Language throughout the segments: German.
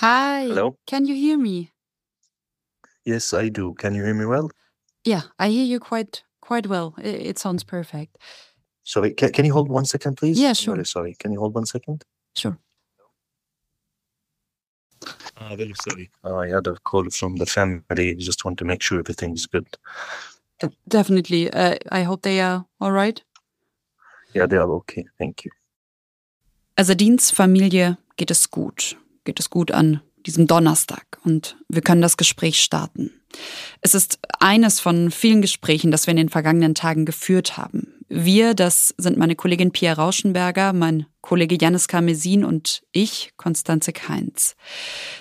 Hi. Hello? Can you hear me? Yes, I do. Can you hear me well? Yeah, I hear you quite quite well. It sounds perfect. Sorry, can, can you hold one second, please? Yeah, sure. Very sorry. Can you hold one second? Sure. Uh, very sorry. Uh, I had a call from the family. Just want to make sure everything's good. Definitely. Uh, I hope they are all right. Yeah, they are okay. Thank you. Azadins Familie geht es gut. Geht es gut an diesem Donnerstag und wir können das Gespräch starten. Es ist eines von vielen Gesprächen, das wir in den vergangenen Tagen geführt haben. Wir, das sind meine Kollegin Pia Rauschenberger, mein Kollege Janis Karmesin und ich, Konstanze Keinz.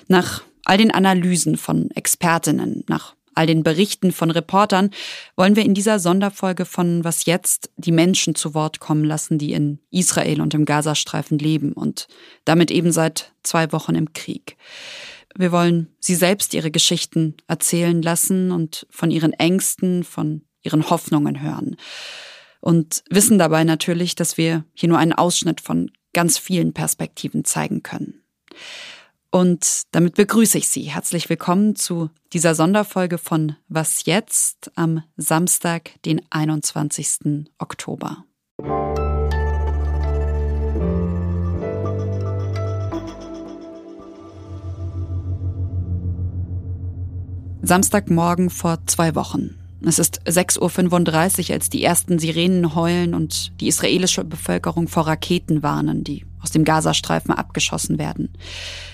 Nach all den Analysen von Expertinnen, nach all den Berichten von Reportern wollen wir in dieser Sonderfolge von Was jetzt die Menschen zu Wort kommen lassen, die in Israel und im Gazastreifen leben und damit eben seit zwei Wochen im Krieg. Wir wollen sie selbst ihre Geschichten erzählen lassen und von ihren Ängsten, von ihren Hoffnungen hören. Und wissen dabei natürlich, dass wir hier nur einen Ausschnitt von ganz vielen Perspektiven zeigen können. Und damit begrüße ich Sie. Herzlich willkommen zu dieser Sonderfolge von Was jetzt am Samstag, den 21. Oktober. Samstagmorgen vor zwei Wochen. Es ist 6.35 Uhr, als die ersten Sirenen heulen und die israelische Bevölkerung vor Raketen warnen, die aus dem Gazastreifen abgeschossen werden.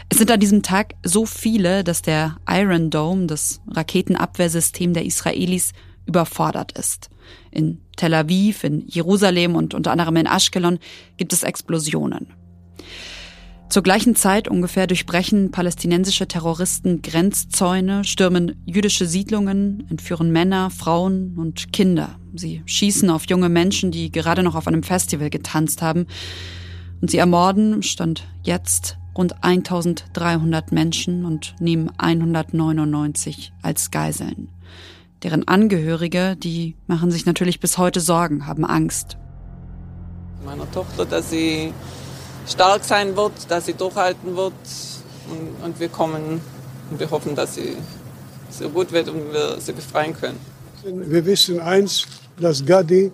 Es sind an diesem Tag so viele, dass der Iron Dome, das Raketenabwehrsystem der Israelis, überfordert ist. In Tel Aviv, in Jerusalem und unter anderem in Ashkelon gibt es Explosionen. Zur gleichen Zeit ungefähr durchbrechen palästinensische Terroristen Grenzzäune, stürmen jüdische Siedlungen, entführen Männer, Frauen und Kinder. Sie schießen auf junge Menschen, die gerade noch auf einem Festival getanzt haben. Und sie ermorden, stand jetzt, rund 1300 Menschen und nehmen 199 als Geiseln. Deren Angehörige, die machen sich natürlich bis heute Sorgen, haben Angst. meiner Tochter, dass sie stark sein wird, dass sie durchhalten wird. Und, und wir kommen und wir hoffen, dass sie so gut wird und wir sie befreien können. Wir wissen eins, dass Gadi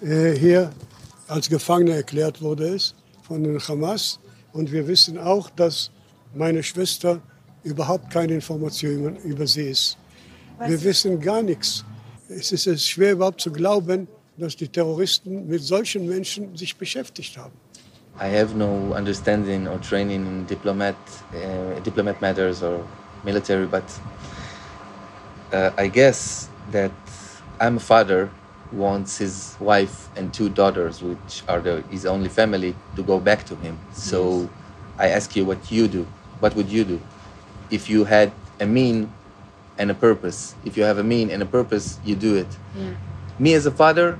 äh, hier als Gefangener erklärt wurde ist von den Hamas. Und wir wissen auch, dass meine Schwester überhaupt keine Informationen über sie ist. Wir wissen gar nichts. Es ist es schwer überhaupt zu glauben, dass die Terroristen mit solchen Menschen sich beschäftigt haben. I have no understanding or training in diplomat, uh, diplomat matters or military, but uh, I guess that I'm a father wants his wife and two daughters, which are the, his only family, to go back to him. So I ask you what you do. What would you do if you had a mean and a purpose? If you have a mean and a purpose, you do it. Me as a father,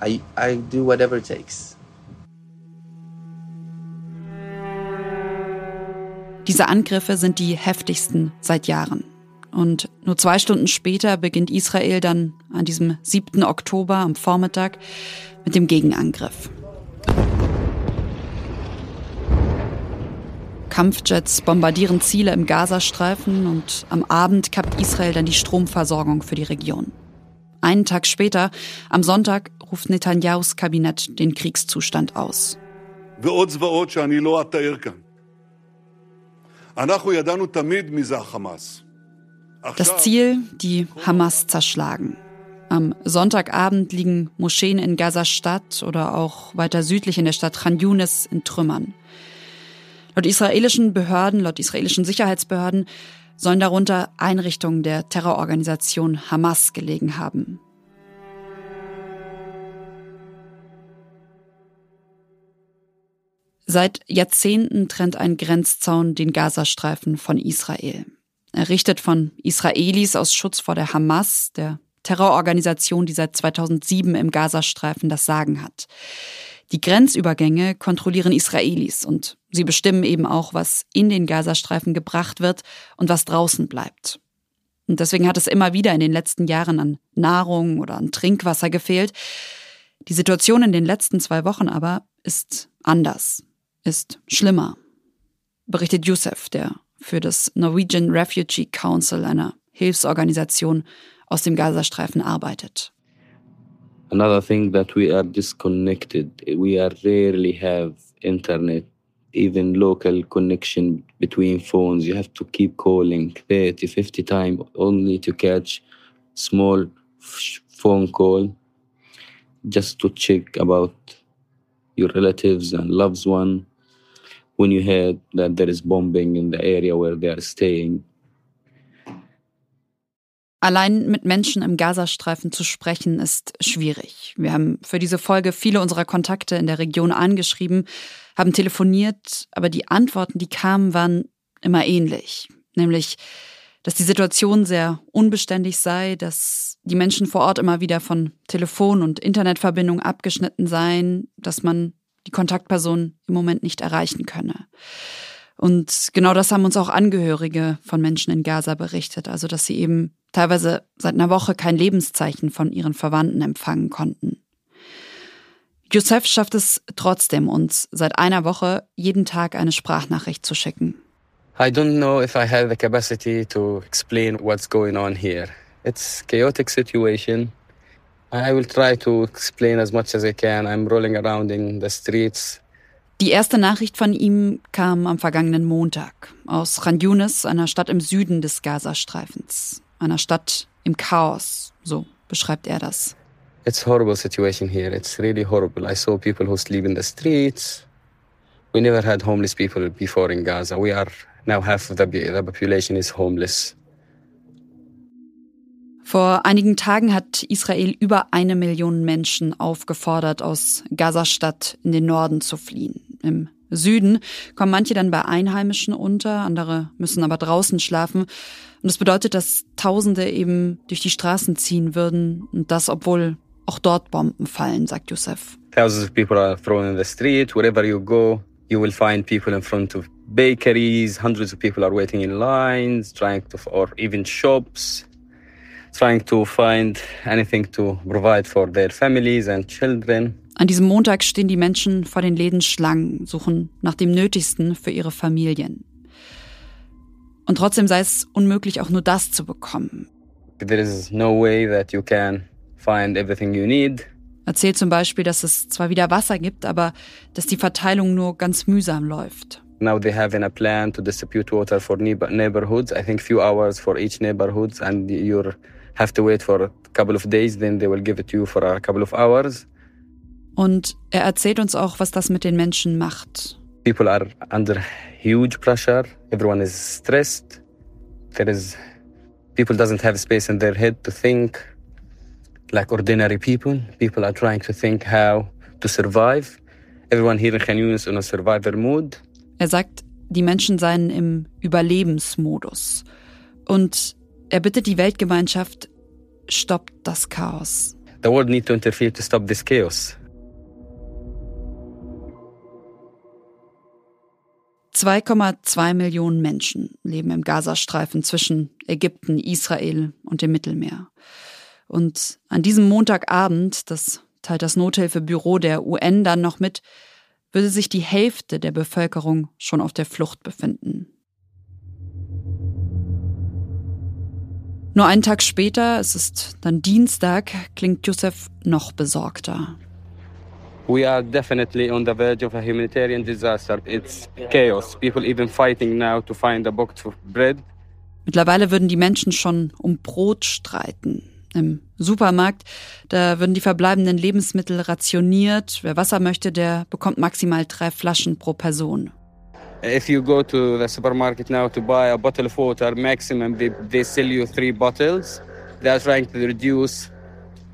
I, I do whatever it takes. Diese Angriffe sind die heftigsten seit Jahren. Und nur zwei Stunden später beginnt Israel dann an diesem 7. Oktober am Vormittag mit dem Gegenangriff. Kampfjets bombardieren Ziele im Gazastreifen und am Abend kappt Israel dann die Stromversorgung für die Region. Einen Tag später, am Sonntag, ruft Netanyahus Kabinett den Kriegszustand aus. ועוד זוועות שאני לא אתאר כאן. אנחנו ידענו תמיד מי זה החמאס. Das Ziel, die Hamas zerschlagen. Am Sonntagabend liegen Moscheen in Gaza-Stadt oder auch weiter südlich in der Stadt Khan Yunis in Trümmern. Laut israelischen Behörden, laut israelischen Sicherheitsbehörden sollen darunter Einrichtungen der Terrororganisation Hamas gelegen haben. Seit Jahrzehnten trennt ein Grenzzaun den Gazastreifen von Israel. Errichtet von Israelis aus Schutz vor der Hamas, der Terrororganisation, die seit 2007 im Gazastreifen das Sagen hat. Die Grenzübergänge kontrollieren Israelis und sie bestimmen eben auch, was in den Gazastreifen gebracht wird und was draußen bleibt. Und deswegen hat es immer wieder in den letzten Jahren an Nahrung oder an Trinkwasser gefehlt. Die Situation in den letzten zwei Wochen aber ist anders, ist schlimmer. berichtet Youssef, der für das Norwegian Refugee Council, einer Hilfsorganisation aus dem Gazastreifen, arbeitet. Another thing that we are disconnected. We are rarely have internet, even local connection between phones. You have to keep calling 30, 50 times only to catch small phone call just to check about your relatives and loved one when you heard that there is bombing in the area where they are staying. Allein mit Menschen im Gazastreifen zu sprechen, ist schwierig. Wir haben für diese Folge viele unserer Kontakte in der Region angeschrieben, haben telefoniert, aber die Antworten, die kamen, waren immer ähnlich. Nämlich, dass die Situation sehr unbeständig sei, dass die Menschen vor Ort immer wieder von Telefon- und Internetverbindung abgeschnitten seien, dass man die Kontaktperson im Moment nicht erreichen könne. Und genau das haben uns auch Angehörige von Menschen in Gaza berichtet, also dass sie eben teilweise seit einer Woche kein Lebenszeichen von ihren Verwandten empfangen konnten. Josef schafft es trotzdem, uns seit einer Woche jeden Tag eine Sprachnachricht zu schicken. I don't know if I have the capacity to explain what's going on here. It's chaotic situation. I will try to explain as much as I can. I'm rolling around in the streets. Die erste Nachricht von ihm kam am vergangenen Montag aus Khan Yunis, einer Stadt im Süden des Gazastreifens, einer Stadt im Chaos, so beschreibt er das. It's a horrible situation here. It's really horrible. I saw people who sleep in the streets. We never had homeless people before in Gaza. We are now half of the, the population is homeless. Vor einigen Tagen hat Israel über eine Million Menschen aufgefordert, aus Gazastadt in den Norden zu fliehen. Im Süden kommen manche dann bei Einheimischen unter, andere müssen aber draußen schlafen. Und das bedeutet, dass Tausende eben durch die Straßen ziehen würden und das, obwohl auch dort Bomben fallen, sagt Youssef. Thousands of people are thrown in the street. Wherever you go, you will find people in front of bakeries. Hundreds of people are waiting in lines, trying to, or even shops trying to find anything to provide for their families and children. An diesem Montag stehen die Menschen vor den Läden Schlangen, suchen nach dem Nötigsten für ihre Familien. Und trotzdem sei es unmöglich, auch nur das zu bekommen. There is no way that you can find everything you need. Erzählt zum Beispiel, dass es zwar wieder Wasser gibt, aber dass die Verteilung nur ganz mühsam läuft. Now they have a plan to distribute water for neighborhoods. I think few hours for each neighborhood, and you're have to wait for a couple of days, then they will give it to you for a couple of hours. Und er erzählt uns auch, was das mit den Menschen macht. People are under huge pressure. Everyone is stressed. There is people doesn't have space in their head to think like ordinary people. People are trying to think how to survive. Everyone here in Khan Yunis in a survivor mood. Er sagt, die Menschen seien im Überlebensmodus. Und er bittet die Weltgemeinschaft, stoppt das Chaos. The world need to interfere to stop this chaos. 2,2 Millionen Menschen leben im Gazastreifen zwischen Ägypten, Israel und dem Mittelmeer. Und an diesem Montagabend, das teilt das Nothilfebüro der UN dann noch mit, würde sich die Hälfte der Bevölkerung schon auf der Flucht befinden. Nur einen Tag später, es ist dann Dienstag, klingt Youssef noch besorgter. We are definitely on the verge of a humanitarian disaster. It's chaos. People even fighting now to find a box of bread. Mittlerweile würden die Menschen schon um Brot streiten. Im Supermarkt, da würden die verbleibenden Lebensmittel rationiert. Wer Wasser möchte, der bekommt maximal drei Flaschen pro Person. If you go to the supermarket now to buy a bottle of water, maximum they, they sell you three bottles. They are trying to reduce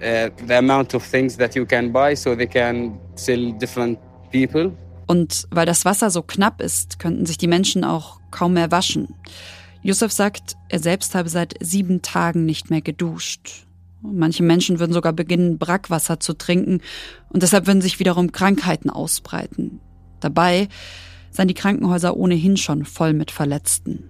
uh, the amount of things that you can buy so they can sell different people. Und weil das Wasser so knapp ist, könnten sich die Menschen auch kaum mehr waschen. Yusuf sagt, er selbst habe seit sieben Tagen nicht mehr geduscht. Manche Menschen würden sogar beginnen, Brackwasser zu trinken und deshalb würden sich wiederum Krankheiten ausbreiten. Dabei seien die Krankenhäuser ohnehin schon voll mit Verletzten.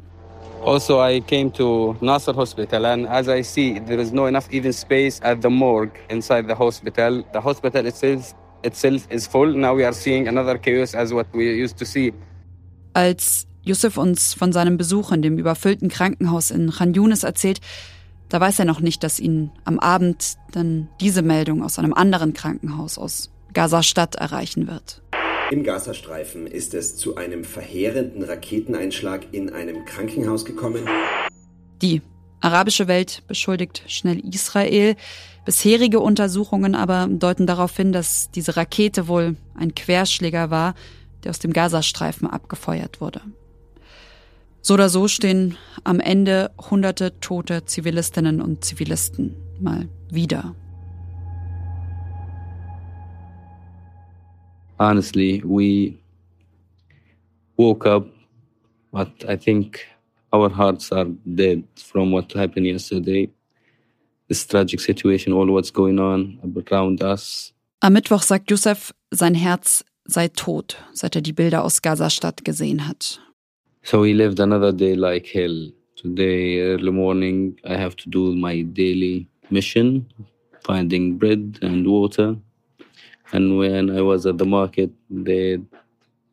Also, I came to Nasser Hospital, and as I see, there is no enough even space at the morgue inside the hospital. The hospital itself, itself is full. Now we are seeing another chaos as what we used to see. Als Yusuf uns von seinem Besuch in dem überfüllten Krankenhaus in Khan Yunis erzählt, da weiß er noch nicht, dass ihn am Abend dann diese Meldung aus einem anderen Krankenhaus aus Gaza-Stadt erreichen wird. Im Gazastreifen ist es zu einem verheerenden Raketeneinschlag in einem Krankenhaus gekommen. Die arabische Welt beschuldigt schnell Israel. Bisherige Untersuchungen aber deuten darauf hin, dass diese Rakete wohl ein Querschläger war, der aus dem Gazastreifen abgefeuert wurde. So oder so stehen am Ende hunderte tote Zivilistinnen und Zivilisten mal wieder honestly, we woke up, but I think our hearts are dead from what happened yesterday. This tragic situation, all what's going on around us. Am Mittwoch sagt Youssef, sein Herz sei tot, seit er die Bilder aus Gaza-Stadt gesehen hat. So we lived another day like hell. Today, early morning, I have to do my daily mission, finding bread and water. And when I was at the market, they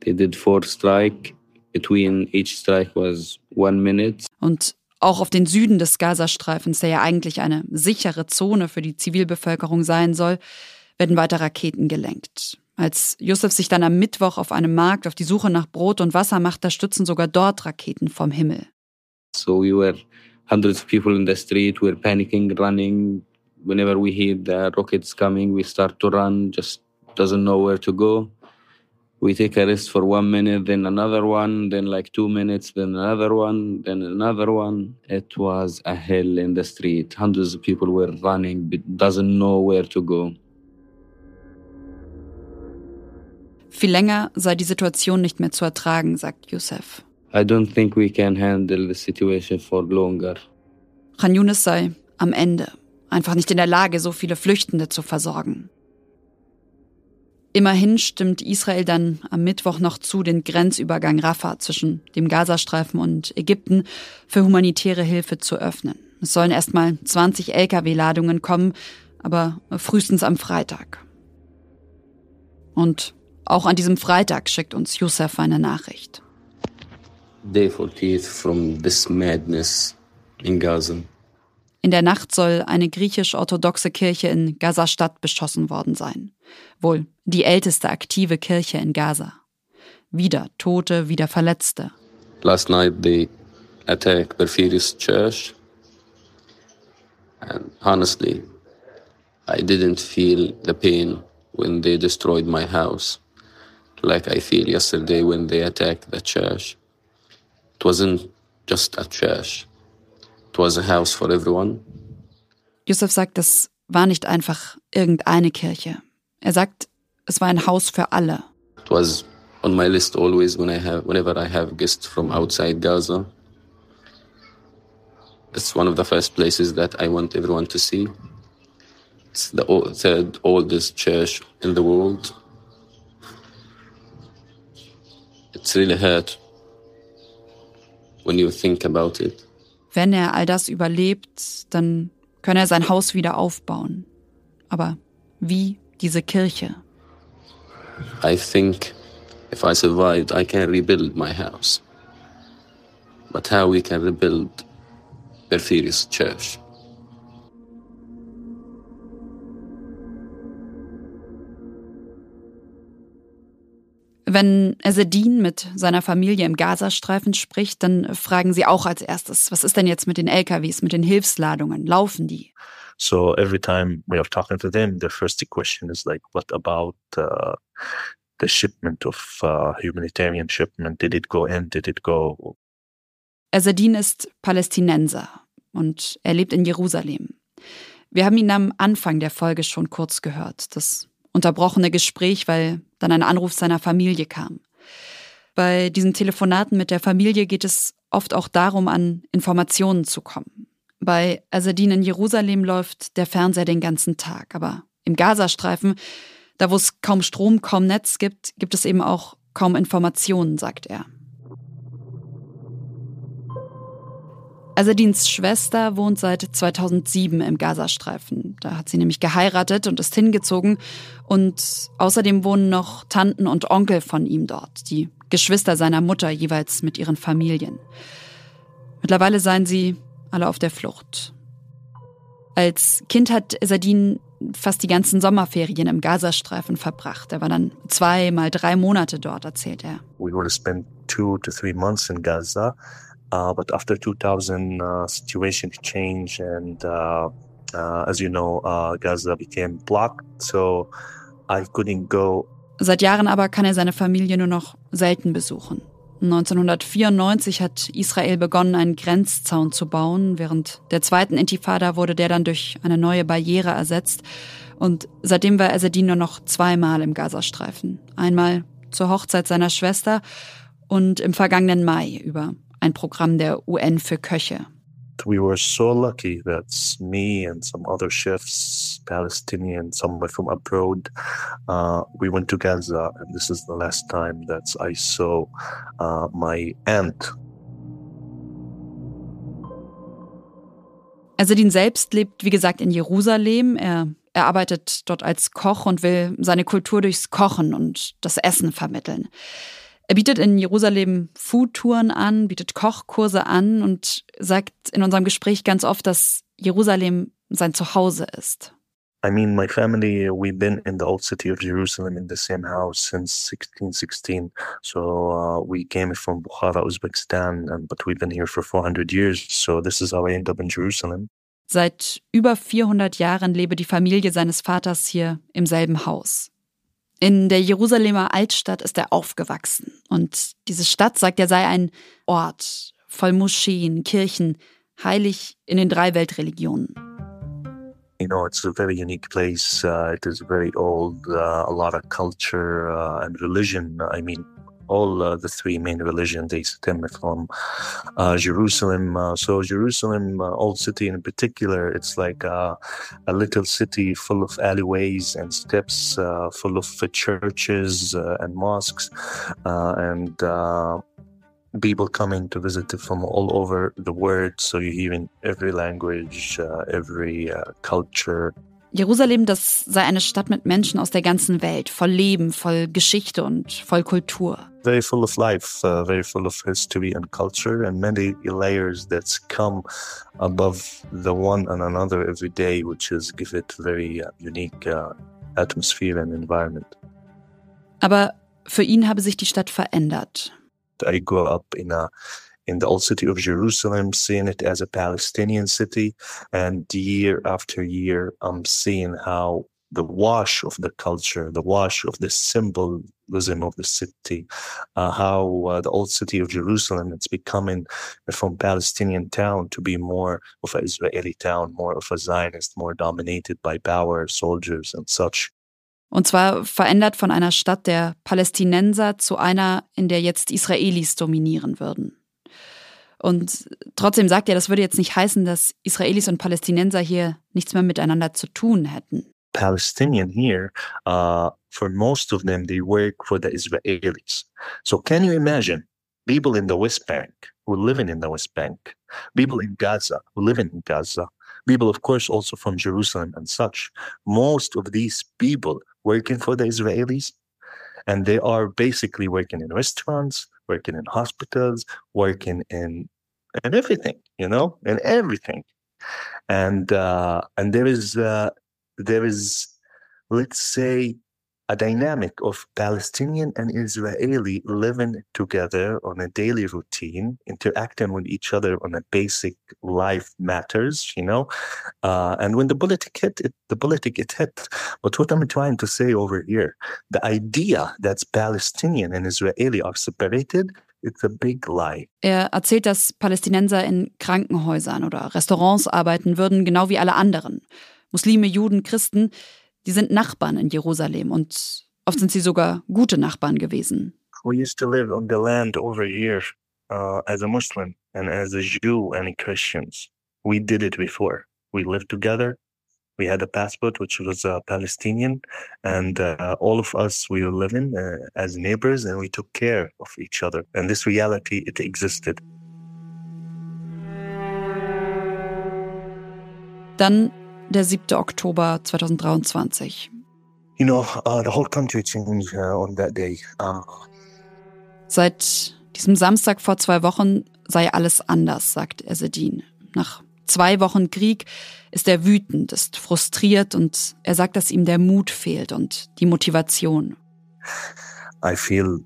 they did four strike. Between each strike was one minute. Und auch auf den Süden des Gazastreifens, der ja eigentlich eine sichere Zone für die Zivilbevölkerung sein soll, werden weiter Raketen gelenkt. Als Yusuf sich dann am Mittwoch auf einem Markt auf die Suche nach Brot und Wasser macht, da stützen sogar dort Raketen vom Himmel. So we were hundreds of people in the street, we were panicking, running. Whenever we hear the rockets coming, we start to run, just doesn't know where to go. We take a rest for one minute, then another one, then like two minutes, then another one, then another one. It was a hell in the street. Hundreds of people were running, but doesn't know where to go. Viel länger sei die Situation nicht mehr zu ertragen, sagt Youssef. I don't think we can handle the situation for longer. Khan Yunis sei am Ende, einfach nicht in der Lage, so viele Flüchtende zu versorgen. Immerhin stimmt Israel dann am Mittwoch noch zu, den Grenzübergang Rafah zwischen dem Gazastreifen und Ägypten für humanitäre Hilfe zu öffnen. Es sollen erstmal 20 Lkw-Ladungen kommen, aber frühestens am Freitag. Und auch an diesem Freitag schickt uns Youssef eine Nachricht. Day 40 from this madness in Gaza. In der Nacht soll eine griechisch-orthodoxe Kirche in Gaza-Stadt beschossen worden sein. Wohl die älteste aktive Kirche in Gaza. Wieder Tote, wieder Verletzte. Last night they attacked Porphyrius Church. And honestly, I didn't feel the pain when they destroyed my house like I feel yesterday when they attacked the church. It wasn't just a church. It was a house for everyone. Yusuf sagt, das war nicht einfach irgendeine Kirche. Er sagt, es war ein Haus für alle. It was on my list always when I have, whenever I have guests from outside Gaza. It's one of the first places that I want everyone to see. It's the third oldest church in the world. It's really hurt when you think about it. Wenn er all das überlebt, dann könne er sein Haus wieder aufbauen. Aber wie diese Kirche? I think if I survived, I can rebuild my house. But how we can rebuild Porphyrius Church? Wenn Ezedin mit seiner Familie im Gazastreifen spricht, dann fragen sie auch als erstes, was ist denn jetzt mit den LKWs, mit den Hilfsladungen? Laufen die? So every time we are talking to them, the first question is like, what about uh, the shipment of uh, humanitarian shipment? Did it go in? Did it go? Ezedin ist Palästinenser und er lebt in Jerusalem. Wir haben ihn am Anfang der Folge schon kurz gehört. Das unterbrochene Gespräch, weil dann ein Anruf seiner Familie kam. Bei diesen Telefonaten mit der Familie geht es oft auch darum, an Informationen zu kommen. Bei Azadin in Jerusalem läuft der Fernseher den ganzen Tag, aber im Gazastreifen, da wo es kaum Strom, kaum Netz gibt, gibt es eben auch kaum Informationen, sagt er. Azadins Schwester wohnt seit 2007 im Gazastreifen. Da hat sie nämlich geheiratet und ist hingezogen. Und außerdem wohnen noch Tanten und Onkel von ihm dort, die Geschwister seiner Mutter, jeweils mit ihren Familien. Mittlerweile seien sie alle auf der Flucht. Als Kind hat Sadin fast die ganzen Sommerferien im Gazastreifen verbracht. Er war dann zwei mal drei Monate dort, erzählt er. We would spent two to three months in Gaza, uh, but after 2000, uh, situation changed, and uh, uh, as you know, uh, Gaza became blocked, so I couldn't go. Seit Jahren aber kann er seine Familie nur noch selten besuchen. 1994 hat Israel begonnen, einen Grenzzaun zu bauen. Während der zweiten Intifada wurde der dann durch eine neue Barriere ersetzt. Und seitdem war Ezzedin nur noch zweimal im Gazastreifen. Einmal zur Hochzeit seiner Schwester und im vergangenen Mai über ein Programm der UN für Köche. We were so lucky that me and some other chefs, Palestinian, some from abroad, uh, we went to Gaza, and this is the last time that I saw uh, my aunt. Azedin selbst lebt, wie gesagt, in Jerusalem. Er, er arbeitet dort als Koch und will seine Kultur durchs Kochen und das Essen vermitteln. Er bietet in Jerusalem Foodtouren an, bietet Kochkurse an und sagt in unserem Gespräch ganz oft, dass Jerusalem sein Zuhause ist. I mean, my family, we've been in the old city of Jerusalem in the same house since 1616. So uh, we came from Bukhara, Uzbekistan, and, but we've been here for 400 years. So this is how I ended up in Jerusalem. Seit über 400 Jahren lebe die Familie seines Vaters hier im selben Haus. In der Jerusalemer Altstadt ist er aufgewachsen. Und diese Stadt, sagt er, sei ein Ort voll Moscheen, Kirchen, heilig in den drei Weltreligionen. You know, it's a very unique place. Uh, it is very old, uh, a lot of culture uh, and religion. I mean, all uh, the three main religions they stem from uh, Jerusalem. Uh, so Jerusalem, uh, old city in particular, it's like uh, a little city full of alleyways and steps, uh, full of churches and mosques, and people coming to visit from all over the world. So you hear in every language, every culture. Jerusalem, das sei eine Stadt mit Menschen aus der ganzen Welt, voll Leben, voll Geschichte und voll Kultur. Very full of life, uh, very full of history and culture, and many layers that come above the one and another every day, which is give it very uh, unique uh, atmosphere and environment. Aber für ihn habe sich die Stadt verändert. I grew up in a in the old city of Jerusalem, seeing it as a Palestinian city. And year after year, I'm seeing how the wash of the culture, the wash of the symbolism of the city, uh, how uh, the old city of Jerusalem it's becoming from Palestinian town to be more of an Israeli town, more of a Zionist, more dominated by power, soldiers and such. Und zwar verändert von einer Stadt der Palästinenser zu einer, in der jetzt Israelis dominieren würden. Und trotzdem sagt er, das würde jetzt nicht heißen, dass Israelis und Palästinenser hier nichts mehr miteinander zu tun hätten. Palestinian here, uh, for most of them, they work for the Israelis. So can you imagine people in the West Bank who living in the West Bank, people in Gaza who live in Gaza, people, of course, also from Jerusalem and such. Most of these people working for the Israelis, and they are basically working in restaurants, working in hospitals, working in and everything, you know, and everything. And uh, and there is uh, there is, let's say, a dynamic of Palestinian and Israeli living together on a daily routine, interacting with each other on a basic life matters, you know. Uh, and when the politic hit, it, the politic it hit. But what I'm trying to say over here, the idea that Palestinian and Israeli are separated It's a big lie. Er erzählt, dass Palästinenser in Krankenhäusern oder Restaurants arbeiten würden, genau wie alle anderen. Muslime, Juden, Christen, die sind Nachbarn in Jerusalem und oft sind sie sogar gute Nachbarn gewesen. We used to live on the land over here uh, as a Muslim and as a Jew and Christians. We did it before. We lived together. We had a passport which was uh, Palestinian, and uh, all of us we were living uh, as neighbors, and we took care of each other. And this reality it existed. Dann der 7. Oktober 2023. You know, uh, the whole country changed uh, on that day. Uh, Seit diesem Samstag vor zwei Wochen sei alles anders, sagt Esedin. Nach zwei Wochen Krieg ist er wütend, ist frustriert und er sagt, dass ihm der Mut fehlt und die Motivation. I feel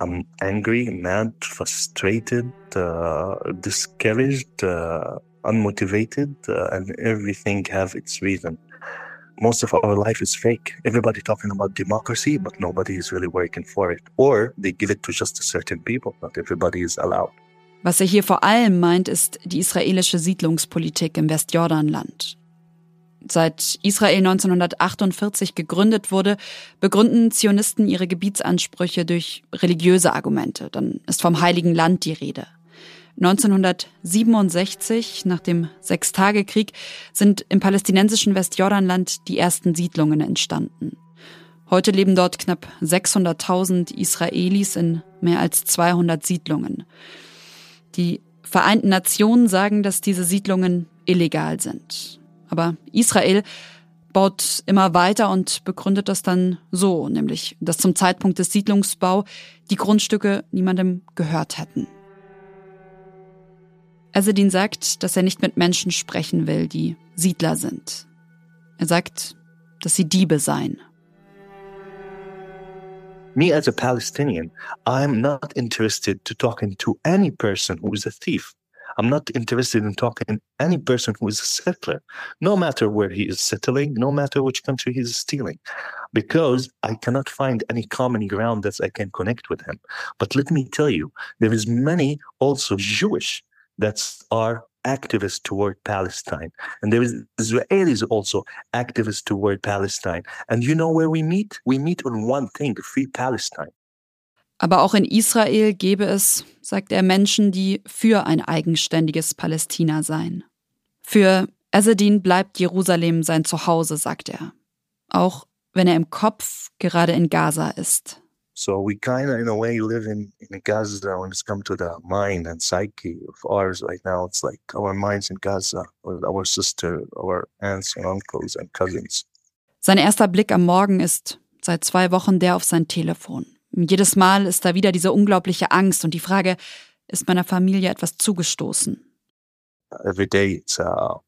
I'm angry, mad, frustrated, uh, discouraged, uh, unmotivated, uh, and everything have its reason. Most of our life is fake. Everybody talking about democracy, but nobody is really working for it. Or they give it to just certain people. Not everybody is allowed. Was er hier vor allem meint, ist die israelische Siedlungspolitik im Westjordanland. Seit Israel 1948 gegründet wurde, begründen Zionisten ihre Gebietsansprüche durch religiöse Argumente. Dann ist vom Heiligen Land die Rede. 1967, nach dem Sechstagekrieg, sind im palästinensischen Westjordanland die ersten Siedlungen entstanden. Heute leben dort knapp 600.000 Israelis in mehr als 200 Siedlungen. Die Vereinten Nationen sagen, dass diese Siedlungen illegal sind. Aber Israel baut immer weiter und begründet das dann so, nämlich, dass zum Zeitpunkt des Siedlungsbau die Grundstücke niemandem gehört hätten. Esedin sagt, dass er nicht mit Menschen sprechen will, die Siedler sind. Er sagt, dass sie Diebe seien. Me as a Palestinian, I'm not interested to talking to any person who is a thief. I'm not interested in talking any person who is a settler, no matter where he is settling, no matter which country he is stealing, because I cannot find any common ground that I can connect with him. But let me tell you, there is many also Jewish that are activists toward Palestine. And there is Israelis also activists toward Palestine. And you know where we meet? We meet on one thing, free Palestine. Aber auch in Israel gäbe es, sagt er, Menschen, die für ein eigenständiges Palästina seien. Für Esedin bleibt Jerusalem sein Zuhause, sagt er. Auch wenn er im Kopf gerade in Gaza ist. So we kind of, in a way, live in, in Gaza when it's come to the mind and psyche of ours right now. It's like our minds in Gaza with our sister, our aunts and uncles and cousins. Sein erster Blick am Morgen ist seit zwei Wochen der auf sein Telefon. Jedes Mal ist da wieder diese unglaubliche Angst und die Frage, ist meiner Familie etwas zugestoßen? Every day it's a,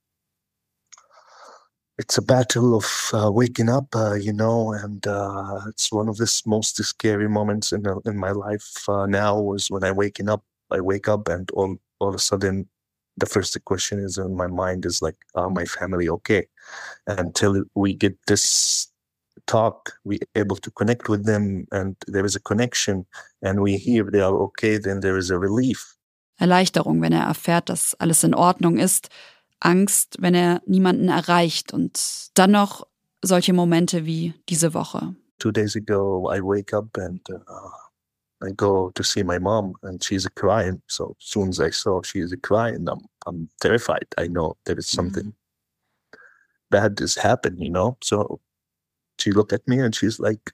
it's a battle of uh, waking up, uh, you know, and uh, it's one of the most scary moments in in my life uh, now is when I waking up. I wake up and all all of a sudden, the first question is in my mind is like, "Are my family okay?" Until we get this talk, we able to connect with them, and there is a connection, and we hear they are okay, then there is a relief. Erleichterung, wenn er erfährt, dass alles in Ordnung ist. Angst, wenn er niemanden erreicht und dann noch solche Momente wie diese Woche. Two days ago, I wake up and uh, I go to see my mom, and she's crying. So as soon as I saw she's crying, I'm I'm terrified. I know there is something mm -hmm. bad has happened, you know. So she looked at me and she's like,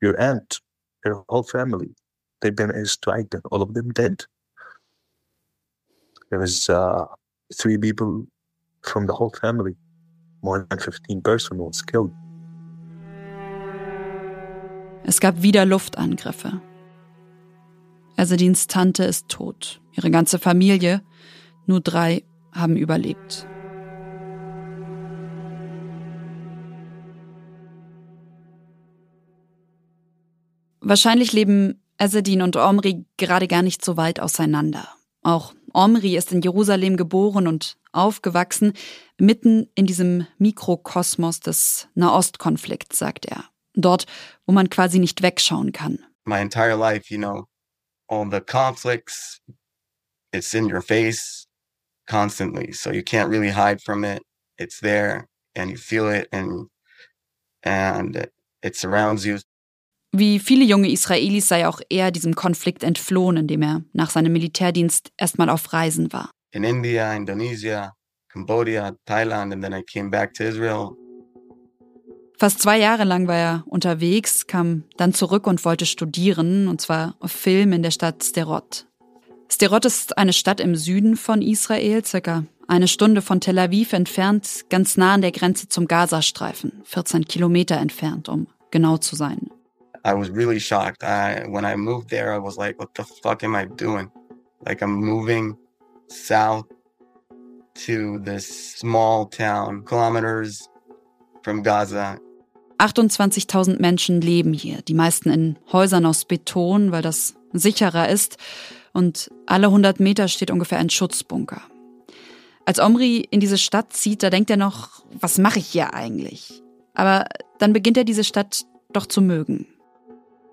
"Your aunt, her whole family, they've been in a strike, and all of them dead." There was uh, three people from the whole family. More than 15 person was killed. Es gab wieder Luftangriffe. Esedins Tante ist tot. Ihre ganze Familie, nur drei, haben überlebt. Wahrscheinlich leben Esedin und Omri gerade gar nicht so weit auseinander. Auch Omri ist in Jerusalem geboren und aufgewachsen, mitten in diesem Mikrokosmos des Nahostkonflikts, sagt er. Dort, wo man quasi nicht wegschauen kann. My entire life, you know, all the conflicts, it's in your face constantly. So you can't really hide from it. It's there and you feel it and, and it surrounds you. Wie viele junge Israelis sei auch er diesem Konflikt entflohen, indem er nach seinem Militärdienst erstmal auf Reisen war. In India, Indonesia, Cambodia, Thailand and then I came back to Israel. Fast zwei Jahre lang war er unterwegs, kam dann zurück und wollte studieren, und zwar Film in der Stadt Sderot. Sderot ist eine Stadt im Süden von Israel, circa eine Stunde von Tel Aviv entfernt, ganz nah an der Grenze zum Gazastreifen, 14 Kilometer entfernt, um genau zu sein. I was really shocked. I, when I moved there, I was like, what the fuck am I doing? Like, I'm moving south to this small town, kilometers from Gaza. 28.000 Menschen leben hier, die meisten in Häusern aus Beton, weil das sicherer ist. Und alle 100 Meter steht ungefähr ein Schutzbunker. Als Omri in diese Stadt zieht, da denkt er noch, was mache ich hier eigentlich? Aber dann beginnt er diese Stadt doch zu mögen.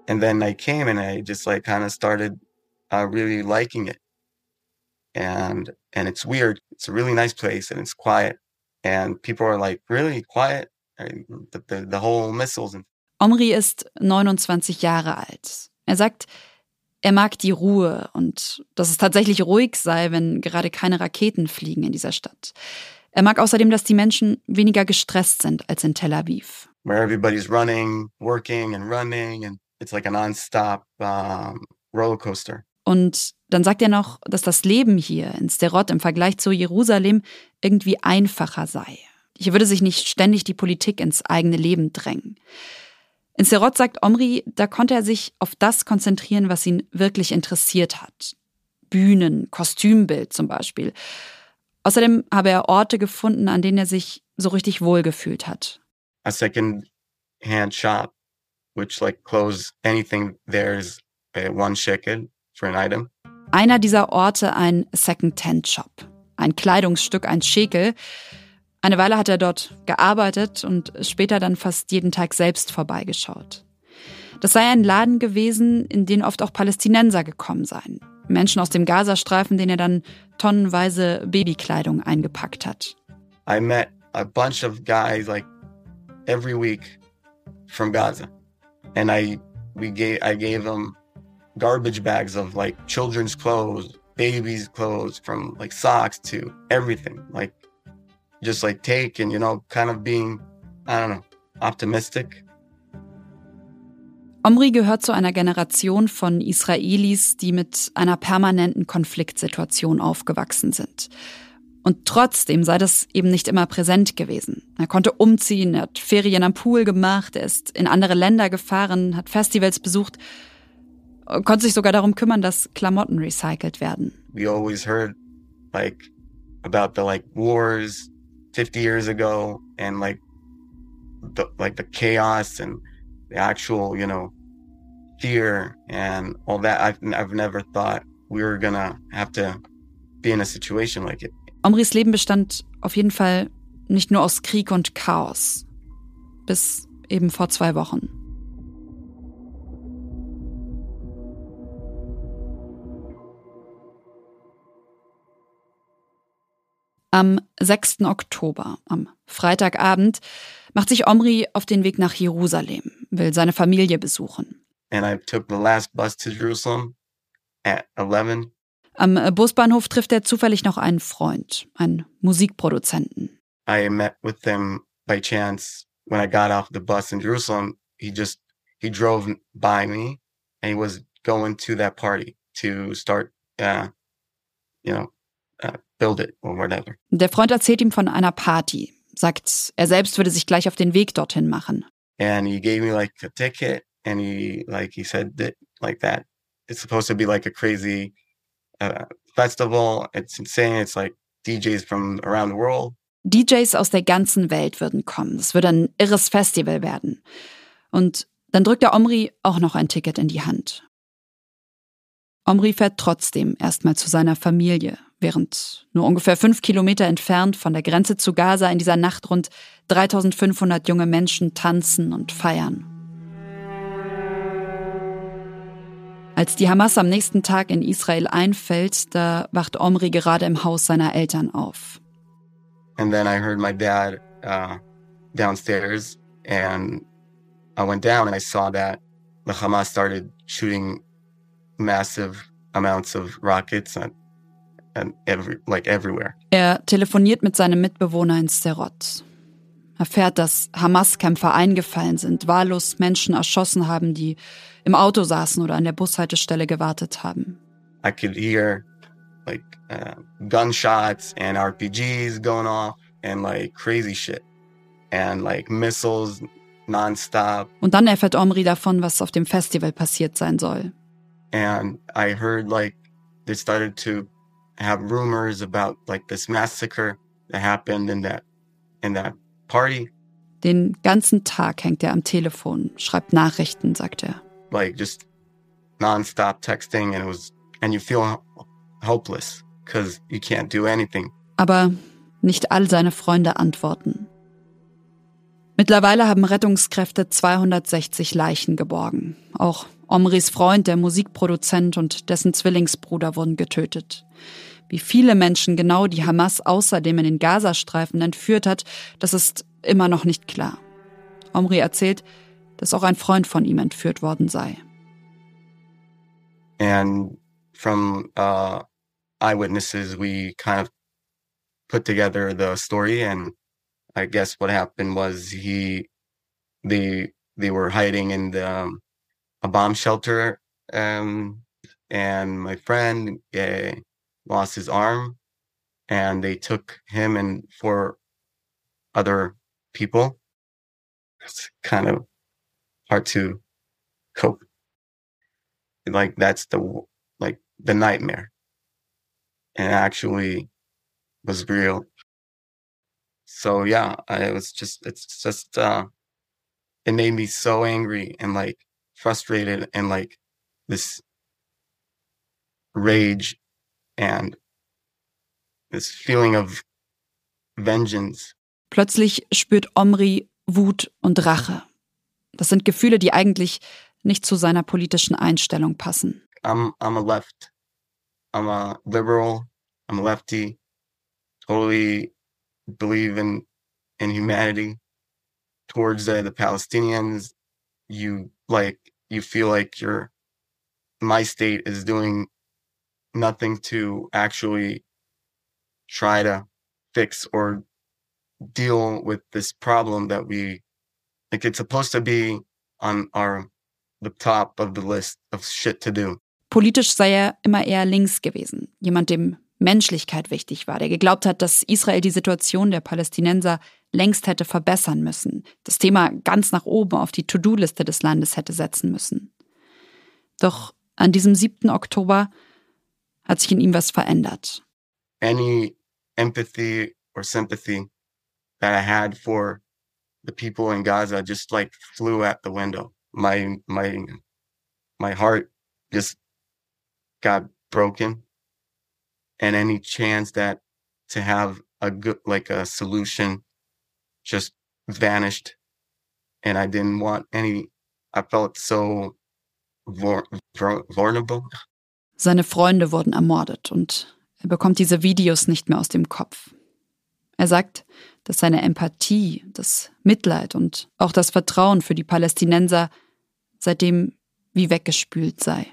And then I came and I just like kind of started uh, really liking it. And and it's weird. It's a really nice place and it's quiet. And people are like, really quiet? The, the, the whole missiles. And Omri ist 29 Jahre alt. Er sagt, er mag die Ruhe und dass es tatsächlich ruhig sei, wenn gerade keine Raketen fliegen in dieser Stadt. Er mag außerdem, dass die Menschen weniger gestresst sind als in Tel Aviv. Where everybody's running, working and running and it's like a non-stop um, rollercoaster. Und dann sagt er noch, dass das Leben hier in Sterot im Vergleich zu Jerusalem irgendwie einfacher sei. Hier würde sich nicht ständig die Politik ins eigene Leben drängen. In Serot sagt Omri, da konnte er sich auf das konzentrieren, was ihn wirklich interessiert hat. Bühnen, Kostümbild zum Beispiel. Außerdem habe er Orte gefunden, an denen er sich so richtig wohlgefühlt hat. A second hand shop, which like close anything there's one shekel for an item. Einer dieser Orte ein Second-Hand-Shop. Ein Kleidungsstück, ein Schekel. Eine Weile hat er dort gearbeitet und später dann fast jeden Tag selbst vorbeigeschaut. Das sei ein Laden gewesen, in den oft auch Palästinenser gekommen seien. Menschen aus dem Gazastreifen, denen er dann tonnenweise Babykleidung eingepackt hat. I met a bunch of guys like every week from Gaza. And I we gave I gave them garbage bags of like children's clothes, babies' clothes, from like socks to everything. Like just like take and you know, kind of being, I don't know, optimistic. Omri gehört zu einer Generation von Israelis, die mit einer permanenten Konfliktsituation aufgewachsen sind. Und trotzdem sei das eben nicht immer präsent gewesen. Er konnte umziehen, er hat Ferien am Pool gemacht, er ist in andere Länder gefahren, hat Festivals besucht, konnte sich sogar darum kümmern, dass Klamotten recycelt werden. We always heard like about the like wars 50 years ago and like the like the chaos and the actual, you know, fear and all that. I've, I've never thought we were gonna have to be in a situation like it. Omris Leben bestand auf jeden Fall nicht nur aus Krieg und Chaos. Bis eben vor zwei Wochen. Am 6. Oktober, am Freitagabend, macht sich Omri auf den Weg nach Jerusalem, will seine Familie besuchen. And I took the last bus to Jerusalem at 11. Am Busbahnhof trifft er zufällig noch einen Freund, einen Musikproduzenten. I met with them by chance when I got off the bus in Jerusalem. He just he drove by me and he was going to that party to start, uh, you know, uh, build it or whatever. Der Freund erzählt ihm von einer Party, sagt, er selbst würde sich gleich auf den Weg dorthin machen. And he gave me like a ticket and he like he said that like that it's supposed to be like a crazy festival. It's insane. It's like DJs from around the world. DJs aus der ganzen Welt würden kommen. Es würde ein irres Festival werden. Und dann drückt der Omri auch noch ein Ticket in die Hand. Omri fährt trotzdem erstmal zu seiner Familie, während nur ungefähr fünf Kilometer entfernt von der Grenze zu Gaza in dieser Nacht rund 3500 junge Menschen tanzen und feiern. Als die Hamas am nächsten Tag in Israel einfällt, da wacht Omri gerade im Haus seiner Eltern auf. And then I heard my dad uh, downstairs, and I went down and I saw that the Hamas started shooting massive amounts of rockets and, and every, like everywhere. Er telefoniert mit seinem Mitbewohner in Sderot. Erfährt, dass Hamas-Kämpfer eingefallen sind, wahllos Menschen erschossen haben, die im Auto saßen oder an der Bushaltestelle gewartet haben. I could hear like uh, gunshots and RPGs going off and like crazy shit and like missiles nonstop. Und dann erfährt Omri davon, was auf dem Festival passiert sein soll. And I heard like they started to have rumors about like this massacre that happened in that in that party. Den ganzen Tag hängt er am Telefon, schreibt Nachrichten, sagt er. Like just nonstop texting and it was and you feel hopeless because you can't do anything. Aber nicht all seine Freunde antworten. Mittlerweile haben Rettungskräfte 260 Leichen geborgen. Auch Omris Freund, der Musikproduzent und dessen Zwillingsbruder wurden getötet. Wie viele Menschen genau die Hamas außerdem in den Gazastreifen entführt hat, das ist immer noch nicht klar. Omri erzählt, dass auch ein Freund von ihm entführt worden sei. And from uh, eyewitnesses, we kind of put together the story and I guess what happened was he, they, they were hiding in the, um, a bomb shelter, um, and my friend uh, lost his arm, and they took him and four other people. It's kind of hard to cope. Like that's the like the nightmare, and actually was real so yeah, I was just it's just uh it made me so angry and like frustrated and like this rage and this feeling of vengeance. Plötzlich spürt Omri Wut und Rache. Das sind Gefühle, die eigentlich nicht zu seiner politischen Einstellung passen. I'm I'm a left. I'm a liberal. I'm a lefty. Totally believe in in humanity towards uh, the Palestinians. You like you feel like your my state is doing nothing to actually try to fix or deal with this problem that we like it's supposed to be on our the top of the list of shit to do. Politisch sei er immer eher links gewesen, jemand dem Menschlichkeit wichtig war, der geglaubt hat, dass Israel die Situation der Palästinenser längst hätte verbessern müssen, das Thema ganz nach oben auf die To-Do-Liste des Landes hätte setzen müssen. Doch an diesem 7. Oktober hat sich in ihm was verändert. Any empathy or sympathy that I had for the people in Gaza just like flew at the window. My my my heart just got broken. And any chance that to have a good like a solution just vanished. And i didn't want any i felt so vulnerable. Seine freunde wurden ermordet und er bekommt diese videos nicht mehr aus dem kopf. Er sagt dass seine empathie das mitleid und auch das vertrauen für die palästinenser seitdem wie weggespült sei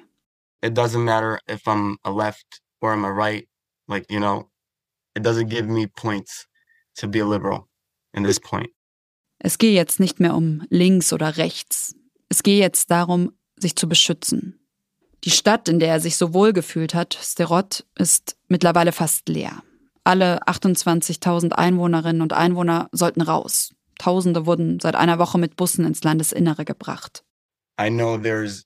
it doesn't matter if i'm a left or i'm a right Like, you know, it doesn't give me points to be a liberal in this point. Es gehe jetzt nicht mehr um links oder rechts. Es gehe jetzt darum, sich zu beschützen. Die Stadt, in der er sich so wohl gefühlt hat, Sterot, ist mittlerweile fast leer. Alle 28.000 Einwohnerinnen und Einwohner sollten raus. Tausende wurden seit einer Woche mit Bussen ins Landesinnere gebracht. I know there's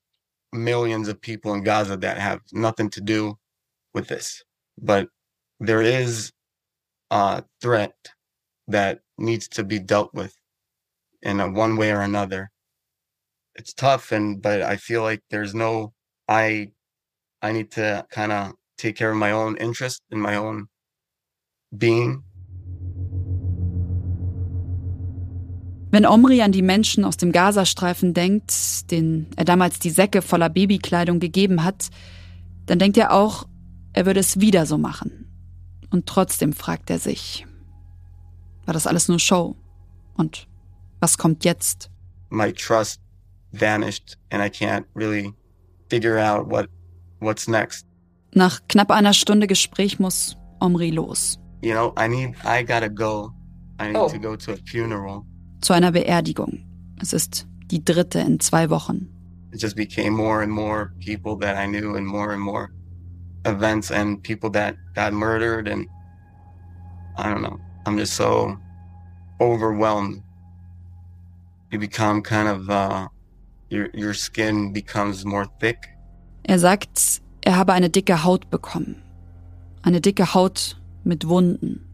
millions of people in Gaza that have nothing to do with this. But there is a threat that needs to be dealt with in a one way or another. It's tough and but I feel like there's no I I need to kind of take care of my own interest in my own being. Wenn Omri an die Menschen aus dem Gazastreifen denkt, denen er damals die Säcke voller Babykleidung gegeben hat, dann denkt er auch er würde es wieder so machen. Und trotzdem fragt er sich, war das alles nur Show? Und was kommt jetzt? My trust vanished and I can't really figure out what what's next. Nach knapp einer Stunde Gespräch muss Omri los. You know, I need I gotta go. I need oh. to go to a funeral. Zu einer Beerdigung. Es ist die dritte in zwei Wochen. It just became more and more people that I knew and more and more events and people that got murdered and I don't know. I'm just so overwhelmed. you become kind of uh, your your skin becomes more thick. Er sagt, er habe eine dicke Haut bekommen. Eine dicke Haut mit Wunden.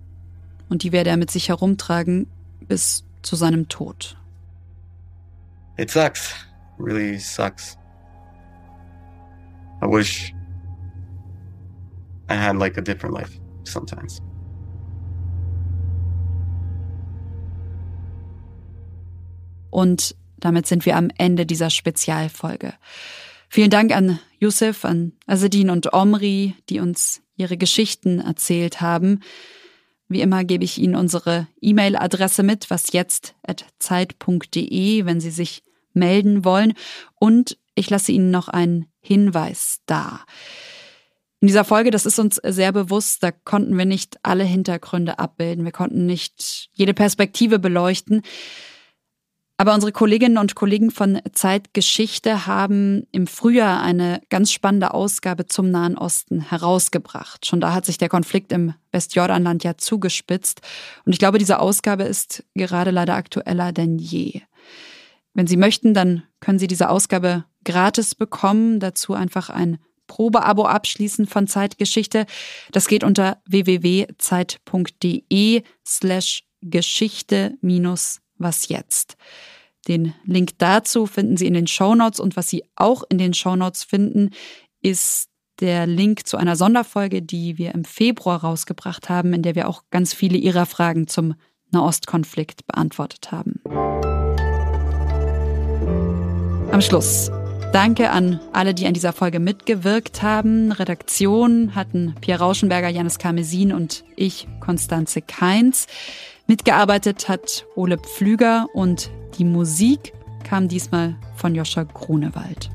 Und die werde er mit sich herumtragen bis zu seinem Tod. It sucks. Really sucks. I wish I had like a different life sometimes. Und damit sind wir am Ende dieser Spezialfolge. Vielen Dank an Yusuf, an Azedin und Omri, die uns ihre Geschichten erzählt haben. Wie immer gebe ich Ihnen unsere E-Mail-Adresse mit, was jetzt zeit.de, wenn Sie sich melden wollen. Und ich lasse Ihnen noch einen Hinweis da. In dieser Folge, das ist uns sehr bewusst, da konnten wir nicht alle Hintergründe abbilden. Wir konnten nicht jede Perspektive beleuchten. Aber unsere Kolleginnen und Kollegen von Zeitgeschichte haben im Frühjahr eine ganz spannende Ausgabe zum Nahen Osten herausgebracht. Schon da hat sich der Konflikt im Westjordanland ja zugespitzt. Und ich glaube, diese Ausgabe ist gerade leider aktueller denn je. Wenn Sie möchten, dann können Sie diese Ausgabe gratis bekommen. Dazu einfach ein Probeabo abschließen von Zeitgeschichte. Das geht unter www.zeit.de slash Geschichte minus was jetzt. Den Link dazu finden Sie in den Shownotes und was Sie auch in den Shownotes finden, ist der Link zu einer Sonderfolge, die wir im Februar rausgebracht haben, in der wir auch ganz viele Ihrer Fragen zum Nahostkonflikt beantwortet haben. Am Schluss. Danke an alle, die an dieser Folge mitgewirkt haben. Redaktion hatten Pierre Rauschenberger, Janis Karmesin und ich, Konstanze Keins. Mitgearbeitet hat Ole Pflüger und die Musik kam diesmal von Joscha Grunewald.